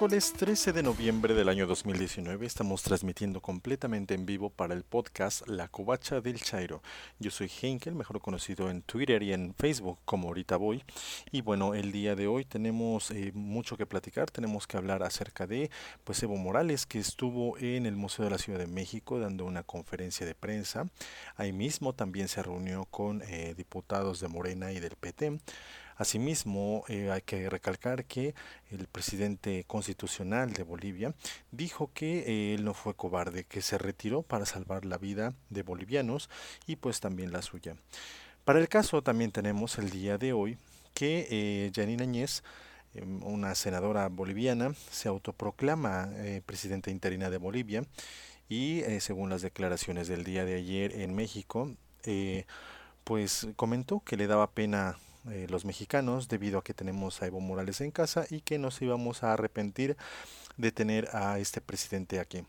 Miércoles 13 de noviembre del año 2019 estamos transmitiendo completamente en vivo para el podcast La Covacha del Chairo. Yo soy Henkel, mejor conocido en Twitter y en Facebook como ahorita voy. Y bueno, el día de hoy tenemos eh, mucho que platicar, tenemos que hablar acerca de pues Evo Morales que estuvo en el Museo de la Ciudad de México dando una conferencia de prensa. Ahí mismo también se reunió con eh, diputados de Morena y del PT. Asimismo, eh, hay que recalcar que el presidente constitucional de Bolivia dijo que eh, él no fue cobarde, que se retiró para salvar la vida de bolivianos y pues también la suya. Para el caso también tenemos el día de hoy que eh, Janine Añez, em, una senadora boliviana, se autoproclama eh, presidenta interina de Bolivia y según las declaraciones del día de ayer en México, pues comentó que le daba pena eh, los mexicanos debido a que tenemos a Evo Morales en casa y que nos íbamos a arrepentir de tener a este presidente aquí.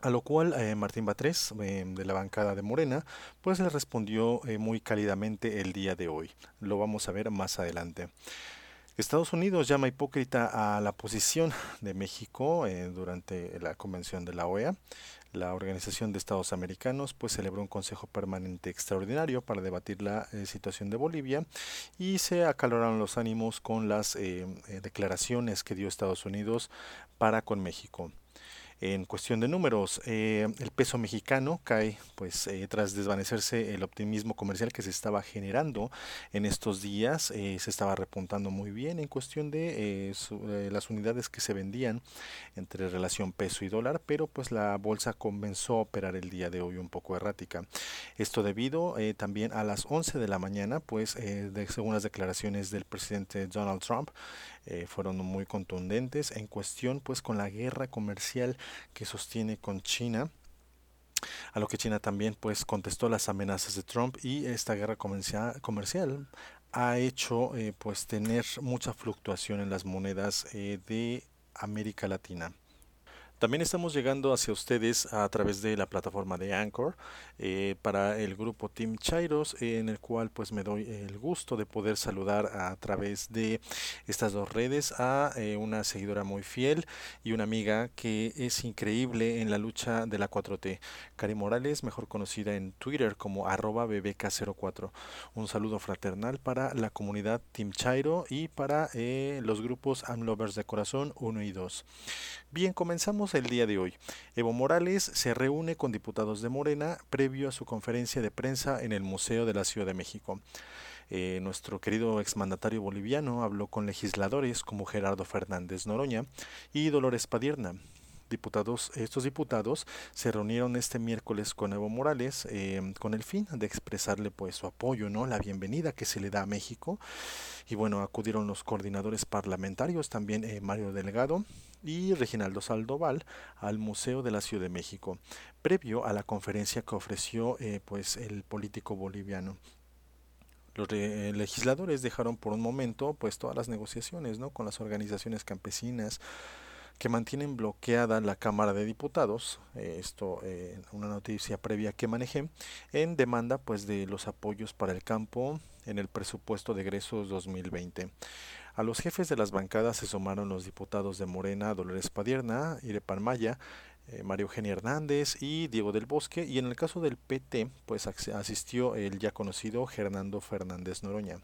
A lo cual eh, Martín Batres, eh, de la bancada de Morena, pues le respondió muy cálidamente el día de hoy. Lo vamos a ver más adelante. Estados Unidos llama hipócrita a la posición de México durante la convención de la OEA la Organización de Estados Americanos pues celebró un Consejo Permanente Extraordinario para debatir la eh, situación de Bolivia y se acaloraron los ánimos con las eh, eh, declaraciones que dio Estados Unidos para con México. En cuestión de números, eh, el peso mexicano cae pues eh, tras desvanecerse el optimismo comercial que se estaba generando en estos días, eh, se estaba repuntando muy bien en cuestión de las unidades que se vendían entre relación peso y dólar, pero pues la bolsa comenzó a operar el día de hoy un poco errática. Esto debido también a las 11 de la mañana, pues de, según las declaraciones del presidente Donald Trump, fueron muy contundentes en cuestión pues con la guerra comercial que sostiene con China a lo que China también pues contestó las amenazas de Trump y esta guerra comercial, ha hecho eh, pues tener mucha fluctuación en las monedas eh, de América Latina. También estamos llegando hacia ustedes a través de la plataforma de Anchor eh, para el grupo Team Chairos, en el cual pues me doy el gusto de poder saludar a través de estas dos redes a eh, una seguidora muy fiel y una amiga que es increíble en la lucha de la 4T, Cari Morales, mejor conocida en Twitter como arroba bbk04. Un saludo fraternal para la comunidad Team Chairo y para eh, los grupos Amlovers de Corazón 1 y 2. Bien, comenzamos el día de hoy. Evo Morales se reúne con diputados de Morena previo a su conferencia de prensa en el Museo de la Ciudad de México. Eh, nuestro querido exmandatario boliviano habló con legisladores como Gerardo Fernández Noroña y Dolores Padierna, diputados, estos diputados se reunieron este miércoles con Evo Morales eh, con el fin de expresarle pues su apoyo, ¿no? La bienvenida que se le da a México. Y bueno, acudieron los coordinadores parlamentarios, también eh, Mario Delgado y Reginaldo Saldoval al Museo de la Ciudad de México, previo a la conferencia que ofreció eh, pues el político boliviano los legisladores dejaron por un momento pues todas las negociaciones ¿no? con las organizaciones campesinas que mantienen bloqueada la Cámara de Diputados, eh, esto eh, una noticia previa que manejé, en demanda pues de los apoyos para el campo en el presupuesto de egresos 2020. A los jefes de las bancadas se sumaron los diputados de Morena, Dolores Padierna, Irepan Maya, eh, Mario Eugenia Hernández y Diego del Bosque, y en el caso del PT, pues asistió el ya conocido Hernando Fernández Noroña.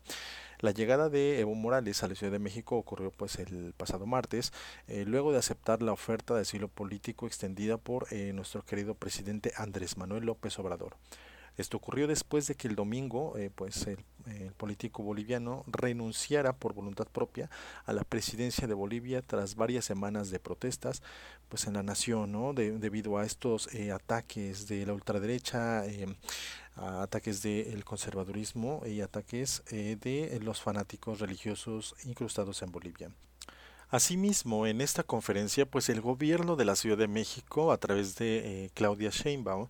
La llegada de Evo Morales a la Ciudad de México ocurrió pues el pasado martes, eh, luego de aceptar la oferta de asilo político extendida por eh, nuestro querido presidente Andrés Manuel López Obrador. Esto ocurrió después de que el domingo, eh, pues el, político boliviano renunciara por voluntad propia a la presidencia de Bolivia tras varias semanas de protestas, pues en la nación, ¿no? debido a estos ataques de la ultraderecha ataques del conservadurismo y ataques eh, de los fanáticos religiosos incrustados en Bolivia. Asimismo, en esta conferencia, pues el gobierno de la Ciudad de México, a través de eh, Claudia Sheinbaum,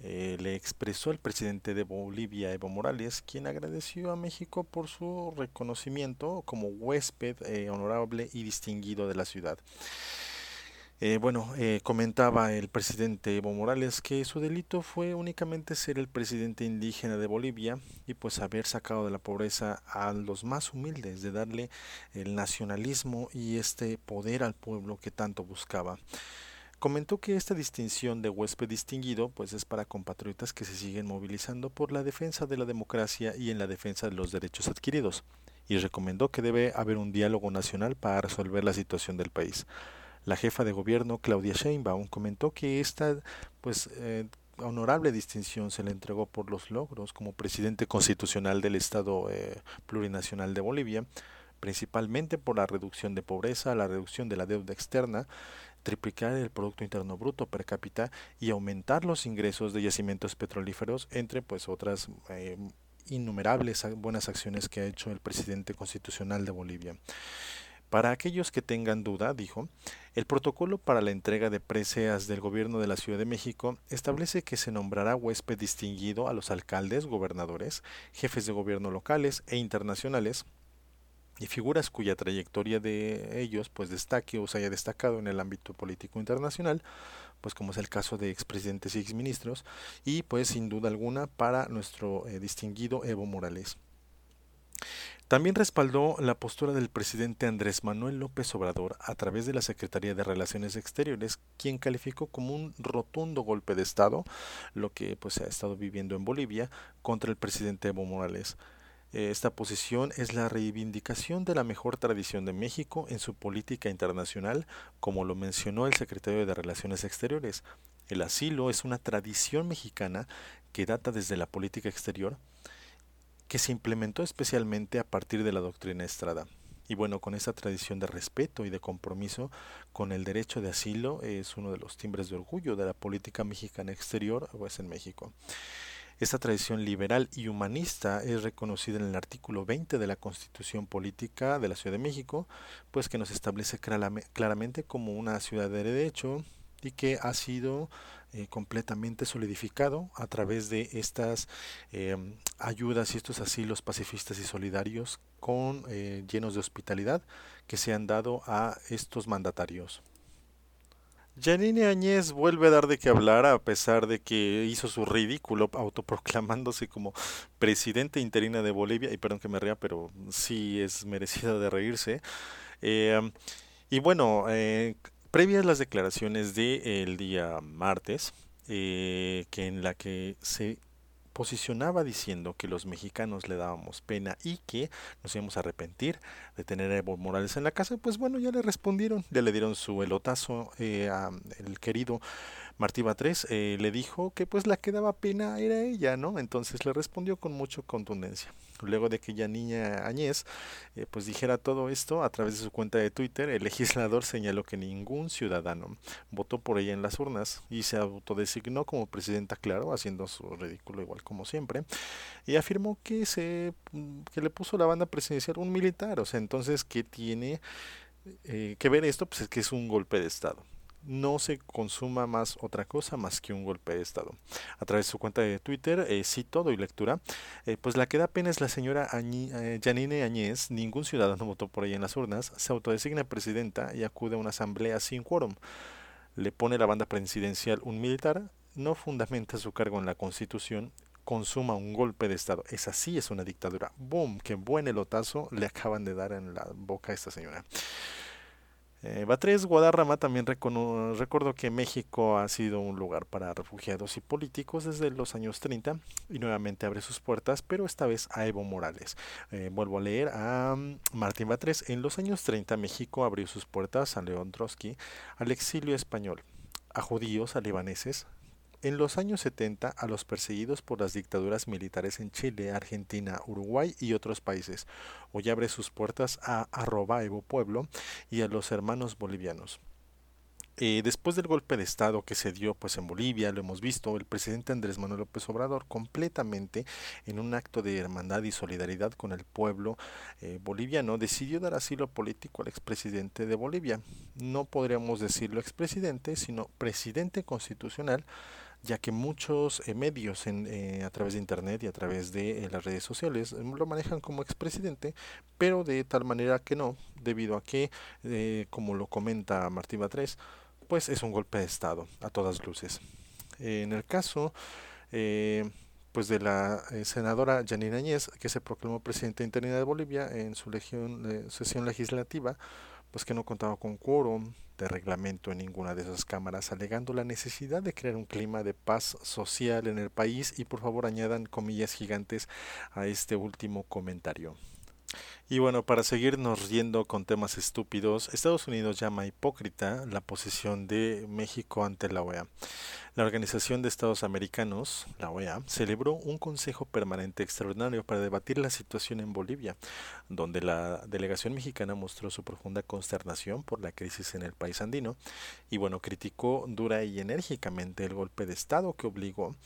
eh, le expresó al presidente de Bolivia, Evo Morales, quien agradeció a México por su reconocimiento como huésped honorable y distinguido de la ciudad. Eh, bueno, eh, comentaba el presidente Evo Morales que su delito fue únicamente ser el presidente indígena de Bolivia y pues haber sacado de la pobreza a los más humildes, de darle el nacionalismo y este poder al pueblo que tanto buscaba. Comentó que esta distinción de huésped distinguido pues es para compatriotas que se siguen movilizando por la defensa de la democracia y en la defensa de los derechos adquiridos y recomendó que debe haber un diálogo nacional para resolver la situación del país. La jefa de gobierno, Claudia Sheinbaum, comentó que esta pues, eh, honorable distinción se le entregó por los logros como presidente constitucional del Estado eh, plurinacional de Bolivia, principalmente por la reducción de pobreza, la reducción de la deuda externa, triplicar el Producto Interno Bruto per cápita y aumentar los ingresos de yacimientos petrolíferos, entre pues otras eh, innumerables buenas acciones que ha hecho el presidente constitucional de Bolivia. Para aquellos que tengan duda, dijo, el protocolo para la entrega de preseas del gobierno de la Ciudad de México establece que se nombrará huésped distinguido a los alcaldes, gobernadores, jefes de gobierno locales e internacionales y figuras cuya trayectoria de ellos pues destaque o se haya destacado en el ámbito político internacional, pues como es el caso de expresidentes y exministros, y pues sin duda alguna para nuestro eh, distinguido Evo Morales. También respaldó la postura del presidente Andrés Manuel López Obrador a través de la Secretaría de Relaciones Exteriores, quien calificó como un rotundo golpe de Estado lo que pues, se ha estado viviendo en Bolivia contra el presidente Evo Morales. Esta posición es la reivindicación de la mejor tradición de México en su política internacional, como lo mencionó el secretario de Relaciones Exteriores. El asilo es una tradición mexicana que data desde la política exterior que se implementó especialmente a partir de la doctrina Estrada. Y bueno, con esa tradición de respeto y de compromiso con el derecho de asilo es uno de los timbres de orgullo de la política mexicana exterior, pues en México. Esta tradición liberal y humanista es reconocida en el artículo 20 de la Constitución Política de la Ciudad de México, pues que nos establece claramente como una ciudad de derecho y que ha sido eh, completamente solidificado a través de estas em, ayudas y estos asilos pacifistas y solidarios con eh, llenos de hospitalidad que se han dado a estos mandatarios. Janine Añez vuelve a dar de qué hablar a pesar de que hizo su ridículo autoproclamándose como presidente interina de Bolivia, y perdón que me ría, pero sí es merecida de reírse. Y bueno, eh, previas las declaraciones del día martes, eh, que en la que se posicionaba diciendo que los mexicanos le dábamos pena y que nos íbamos a arrepentir de tener a Evo Morales en la casa, pues bueno, ya le respondieron, ya le dieron su elotazo eh, al querido Martí Batres, eh, le dijo que pues la que daba pena era ella, ¿no? Entonces le respondió con mucha contundencia. Luego de que ya niña Añez eh, pues dijera todo esto a través de su cuenta de Twitter, el legislador señaló que ningún ciudadano votó por ella en las urnas y se autodesignó como presidenta, claro, haciendo su ridículo igual como siempre, y afirmó que se que le puso la banda presidencial un militar, o sea, entonces ¿qué tiene eh, que ver esto? Pues es que es un golpe de estado no se consuma más otra cosa más que un golpe de Estado. A través de su cuenta de Twitter, eh, cito, doy lectura, eh, pues la que da pena es la señora eh, Janine Añez, ningún ciudadano votó por ella en las urnas, se autodesigna presidenta y acude a una asamblea sin quórum. Le pone la banda presidencial un militar, no fundamenta su cargo en la constitución, consuma un golpe de Estado. Es así, es una dictadura. ¡Boom! ¡Qué buen elotazo le acaban de dar en la boca a esta señora! Eh, Batres Guadarrama también recordó que México ha sido un lugar para refugiados y políticos desde los años 30 y nuevamente abre sus puertas, pero esta vez a Evo Morales. Eh, vuelvo a leer a mm, Martín Batres. En los años 30 México abrió sus puertas a León Trotsky, al exilio español, a judíos, a libaneses, en los años 70 a los perseguidos por las dictaduras militares en Chile, Argentina, Uruguay y otros países. Hoy abre sus puertas a arroba Evo Pueblo y a los hermanos bolivianos. Eh, después del golpe de Estado que se dio pues en Bolivia, lo hemos visto, el presidente Andrés Manuel López Obrador completamente en un acto de hermandad y solidaridad con el pueblo eh, boliviano decidió dar asilo político al expresidente de Bolivia. No podríamos decirlo expresidente, sino presidente constitucional ya que muchos eh, medios en, eh, a través de internet y a través de eh, las redes sociales lo manejan como expresidente, pero de tal manera que no, debido a que, como lo comenta Martí Batres, pues es un golpe de Estado, a todas luces. en el caso eh, pues de la eh, senadora Janine Añez, que se proclamó presidenta interina de Bolivia en su legión, sesión legislativa, pues que no contaba con quórum de reglamento en ninguna de esas cámaras, alegando la necesidad de crear un clima de paz social en el país y por favor añadan comillas gigantes a este último comentario. Y bueno, para seguirnos riendo con temas estúpidos, Estados Unidos llama hipócrita la posición de México ante la OEA. La Organización de Estados Americanos, la OEA, celebró un Consejo Permanente Extraordinario para debatir la situación en Bolivia, donde la delegación mexicana mostró su profunda consternación por la crisis en el país andino y bueno, criticó dura y enérgicamente el golpe de Estado que obligó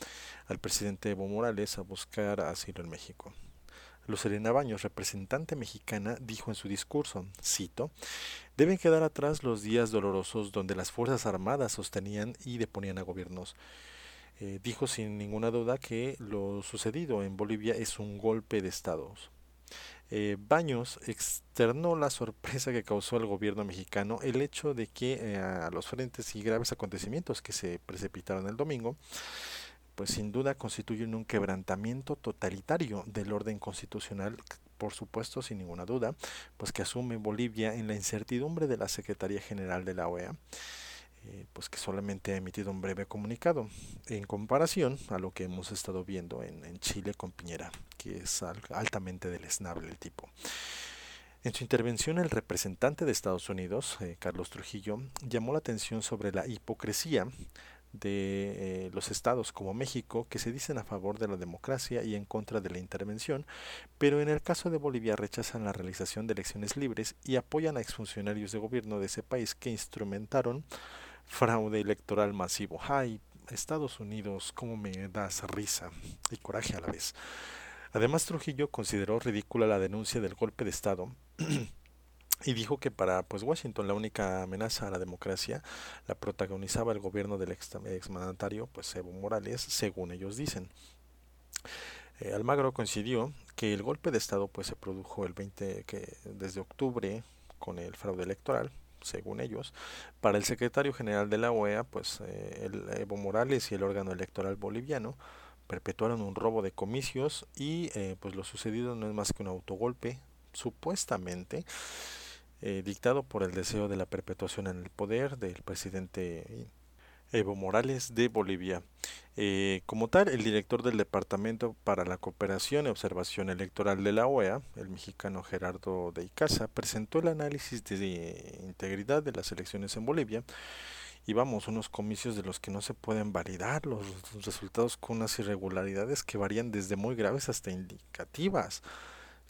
al presidente Evo Morales a buscar asilo en México. Lucelena Baños, representante mexicana, dijo en su discurso, cito, deben quedar atrás los días dolorosos donde las Fuerzas Armadas sostenían y deponían a gobiernos. Eh, dijo sin ninguna duda que lo sucedido en Bolivia es un golpe de estados. Eh, Baños externó la sorpresa que causó al gobierno mexicano el hecho de que eh, a los frentes y graves acontecimientos que se precipitaron el domingo, pues sin duda constituyen un quebrantamiento totalitario del orden constitucional, por supuesto, sin ninguna duda, pues que asume Bolivia en la incertidumbre de la Secretaría General de la OEA. Eh, pues que solamente ha emitido un breve comunicado en comparación a lo que hemos estado viendo en, Chile con Piñera, que es altamente deleznable el tipo. En su intervención, el representante de Estados Unidos, eh, Carlos Trujillo, llamó la atención sobre la hipocresía de eh, los estados como México que se dicen a favor de la democracia y en contra de la intervención, pero en el caso de Bolivia rechazan la realización de elecciones libres y apoyan a exfuncionarios de gobierno de ese país que instrumentaron fraude electoral masivo. ¡Ay! Estados Unidos, cómo me das risa y coraje a la vez. Además, Trujillo consideró ridícula la denuncia del golpe de Estado y dijo que para pues Washington la única amenaza a la democracia la protagonizaba el gobierno del exmandatario pues Evo Morales según ellos dicen. Eh, Almagro coincidió que el golpe de estado pues se produjo el 20 que desde octubre con el fraude electoral según ellos. Para el secretario general de la OEA pues eh, el Evo Morales y el órgano electoral boliviano perpetuaron un robo de comicios y eh, pues lo sucedido no es más que un autogolpe supuestamente eh, dictado por el deseo de la perpetuación en el poder del presidente Evo Morales de Bolivia. Eh, como tal, el director del Departamento para la Cooperación y Observación Electoral de la OEA, el mexicano Gerardo de Icaza, presentó el análisis de integridad de las elecciones en Bolivia y vamos, unos comicios de los que no se pueden validar los resultados con unas irregularidades que varían desde muy graves hasta indicativas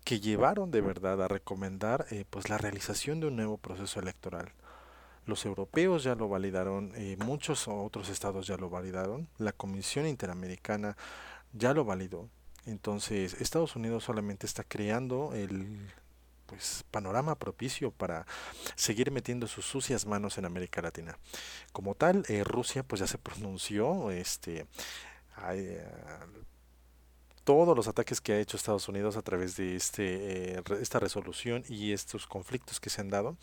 que llevaron de verdad a recomendar eh, pues la realización de un nuevo proceso electoral. Los europeos ya lo validaron, eh, muchos otros estados ya lo validaron, la Comisión Interamericana ya lo validó. Entonces, Estados Unidos solamente está creando el pues panorama propicio para seguir metiendo sus sucias manos en América Latina. Como tal, eh, Rusia pues ya se pronunció, este todos los ataques que ha hecho Estados Unidos a través de este, eh, esta resolución y estos conflictos que se han dado,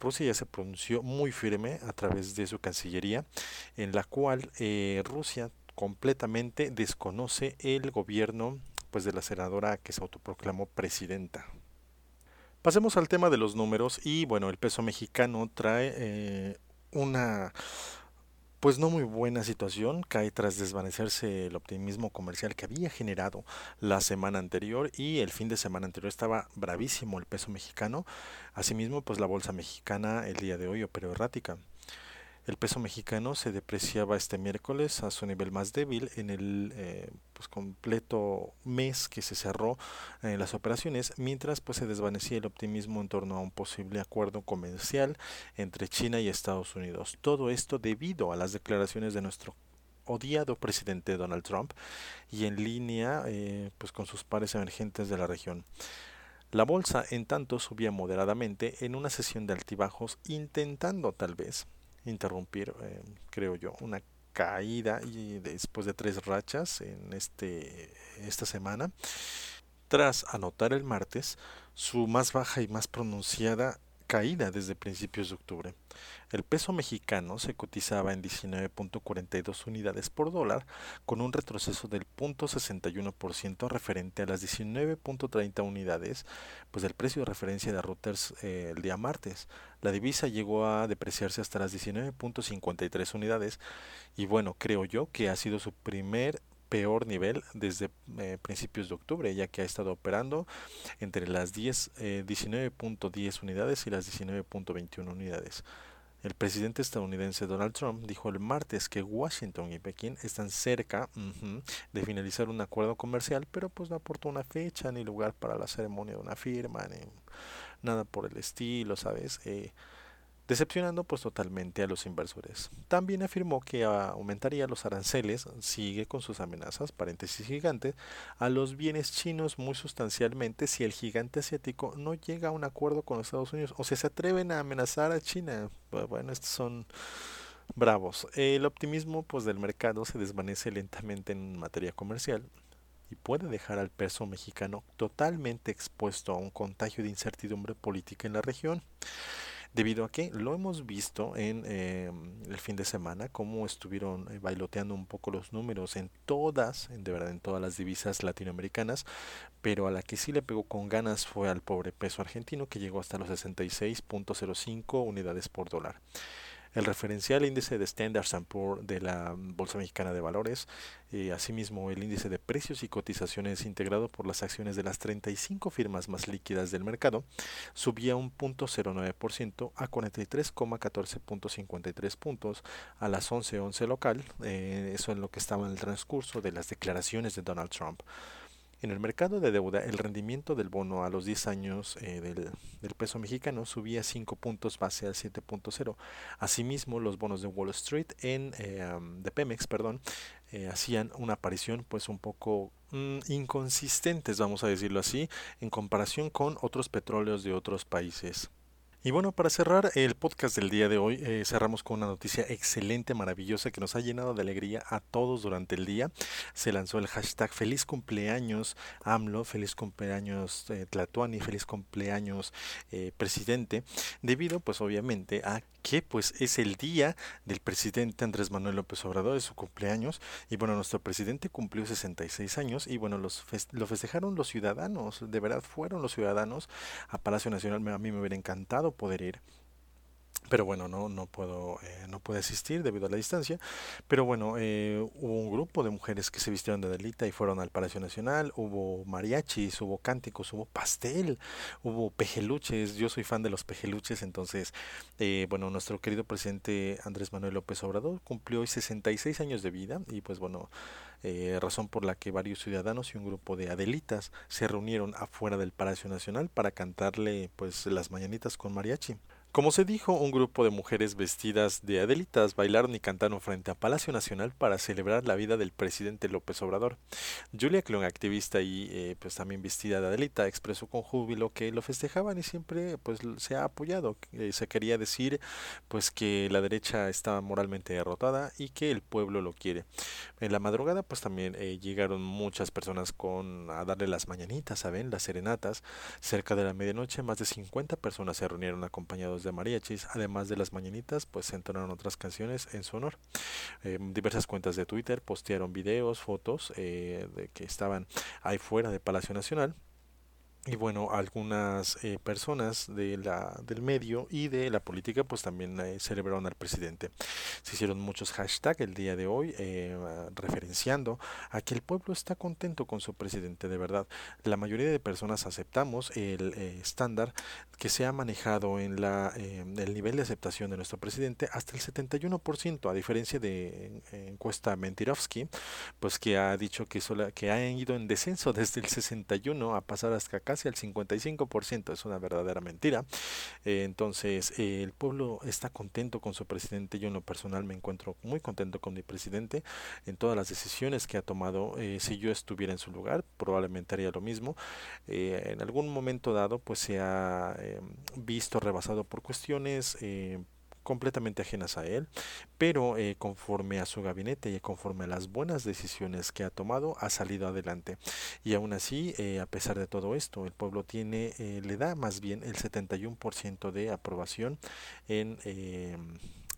Rusia ya se pronunció muy firme a través de su Cancillería, en la cual eh, Rusia completamente desconoce el gobierno pues de la senadora que se autoproclamó presidenta. Pasemos al tema de los números y bueno, el peso mexicano trae eh, una pues no muy buena situación, cae tras desvanecerse el optimismo comercial que había generado la semana anterior y el fin de semana anterior estaba bravísimo el peso mexicano, asimismo pues la bolsa mexicana el día de hoy operó errática. El peso mexicano se depreciaba este miércoles a su nivel más débil en el eh, pues completo mes que se cerró eh, las operaciones, mientras pues se desvanecía el optimismo en torno a un posible acuerdo comercial entre China y Estados Unidos. Todo esto debido a las declaraciones de nuestro odiado presidente Donald Trump y en línea eh, pues con sus pares emergentes de la región. La bolsa en tanto subía moderadamente en una sesión de altibajos intentando tal vez interrumpir, eh, creo yo, una caída y después de tres rachas en este esta semana. Tras anotar el martes su más baja y más pronunciada caída desde principios de octubre. El peso mexicano se cotizaba en 19.42 unidades por dólar, con un retroceso del 0.61% referente a las 19.30 unidades pues del precio de referencia de Reuters eh, el día martes. La divisa llegó a depreciarse hasta las 19.53 unidades y bueno, creo yo que ha sido su primer peor nivel desde eh, principios de octubre, ya que ha estado operando entre las 10, 19.10 eh, unidades y las 19.21 unidades. El presidente estadounidense Donald Trump dijo el martes que Washington y Pekín están cerca de finalizar un acuerdo comercial, pero pues no aportó una fecha ni lugar para la ceremonia de una firma, ni nada por el estilo, ¿sabes? Eh, decepcionando pues totalmente a los inversores. También afirmó que aumentaría los aranceles, sigue con sus amenazas, paréntesis gigante, a los bienes chinos muy sustancialmente si el gigante asiático no llega a un acuerdo con los Estados Unidos o si se atreven a amenazar a China. Bueno, estos son bravos. El optimismo pues del mercado se desvanece lentamente en materia comercial y puede dejar al peso mexicano totalmente expuesto a un contagio de incertidumbre política en la región debido a que lo hemos visto en eh, el fin de semana, cómo estuvieron eh, bailoteando un poco los números en todas, en, de verdad en todas las divisas latinoamericanas, pero a la que sí le pegó con ganas fue al pobre peso argentino que llegó hasta los 66.05 unidades por dólar. El referencial índice de Standard Poor's de la Bolsa Mexicana de Valores, y asimismo el índice de precios y cotizaciones integrado por las acciones de las 35 firmas más líquidas del mercado, subía un punto 0.9% a 43,14.53 puntos a las 11.11 local, eh, eso en lo que estaba en el transcurso de las declaraciones de Donald Trump. En el mercado de deuda, el rendimiento del bono a los 10 años eh, del, peso mexicano subía 5 puntos base al 7.0. Asimismo, los bonos de Wall Street en eh, de Pemex, perdón, eh, hacían una aparición pues un poco mm, inconsistentes, vamos a decirlo así, en comparación con otros petróleos de otros países. Y bueno, para cerrar el podcast del día de hoy, eh, cerramos con una noticia excelente, maravillosa, que nos ha llenado de alegría a todos durante el día. Se lanzó el hashtag Feliz cumpleaños AMLO, feliz cumpleaños eh, Tlatuani, feliz cumpleaños eh, presidente, debido pues obviamente a que pues es el día del presidente Andrés Manuel López Obrador, de su cumpleaños, y bueno, nuestro presidente cumplió 66 años y bueno, los lo festejaron los ciudadanos, de verdad fueron los ciudadanos a Palacio Nacional, a mí me hubiera encantado poder ir pero bueno, no, no puedo, eh, no puedo asistir debido a la distancia. Pero bueno, eh, hubo un grupo de mujeres que se vistieron de delita y fueron al Palacio Nacional, hubo mariachis, hubo cánticos, hubo pastel, hubo pejeluches, yo soy fan de los pejeluches, entonces, eh, bueno, nuestro querido presidente Andrés Manuel López Obrador cumplió hoy 66 años de vida y pues bueno, razón por la que varios ciudadanos y un grupo de adelitas se reunieron afuera del Palacio Nacional para cantarle pues las mañanitas con mariachi. Como se dijo, un grupo de mujeres vestidas de adelitas bailaron y cantaron frente a Palacio Nacional para celebrar la vida del presidente López Obrador. Julia Clon, activista y eh, pues también vestida de adelita, expresó con júbilo que lo festejaban y siempre pues se ha apoyado. Eh, se quería decir pues que la derecha estaba moralmente derrotada y que el pueblo lo quiere. En la madrugada pues también eh, llegaron muchas personas con a darle las mañanitas, ¿saben? Las serenatas. Cerca de la medianoche más de 50 personas se reunieron acompañados de mariachis, además de las mañanitas, pues se entonaron otras canciones en su honor. Eh, diversas cuentas de Twitter postearon videos, fotos eh, de que estaban ahí fuera de Palacio Nacional y bueno, algunas eh, personas de la, del medio y de la política pues también eh, celebraron al presidente. Se hicieron muchos hashtags el día de hoy eh, referenciando a que el pueblo está contento con su presidente, de verdad. La mayoría de personas aceptamos el estándar que se ha manejado en la, el nivel de aceptación de nuestro presidente hasta el 71%, a diferencia de encuesta Mentirovsky, pues que ha dicho que, sola, que ha ido en descenso desde el 61 a pasar hasta acá casi el 55%, es una verdadera mentira. Eh, entonces, eh, el pueblo está contento con su presidente. Yo en lo personal me encuentro muy contento con mi presidente en todas las decisiones que ha tomado. Eh, si yo estuviera en su lugar, probablemente haría lo mismo. en algún momento dado, pues se ha visto rebasado por cuestiones completamente ajenas a él, pero eh, conforme a su gabinete y conforme a las buenas decisiones que ha tomado, ha salido adelante. Y aún así, eh, a pesar de todo esto, el pueblo tiene, eh, le da más bien el 71% de aprobación en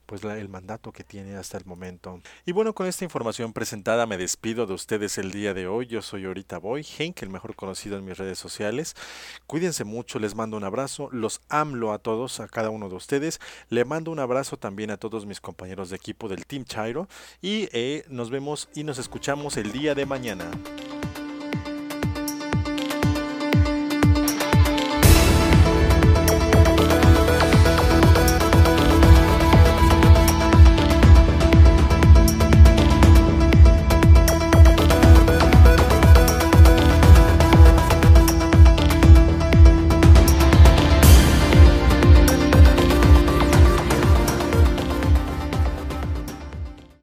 pues el mandato que tiene hasta el momento. Y bueno, con esta información presentada me despido de ustedes el día de hoy. Yo soy ahorita Boy, Henk, el mejor conocido en mis redes sociales. Cuídense mucho, les mando un abrazo, los amlo a todos, a cada uno de ustedes. Le mando un abrazo también a todos mis compañeros de equipo del Team Chairo y eh, nos vemos y nos escuchamos el día de mañana.